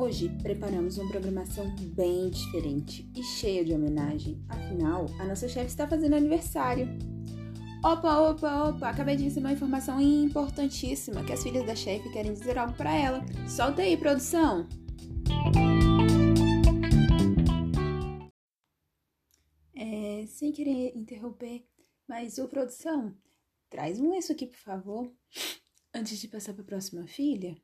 Hoje preparamos uma programação bem diferente e cheia de homenagem. Afinal, a nossa chefe está fazendo aniversário. Opa, opa, opa! Acabei de receber uma informação importantíssima que as filhas da chefe querem dizer algo para ela. Solta aí, produção! É, sem querer interromper, mas ô produção, traz um lenço aqui, por favor, antes de passar para a próxima filha.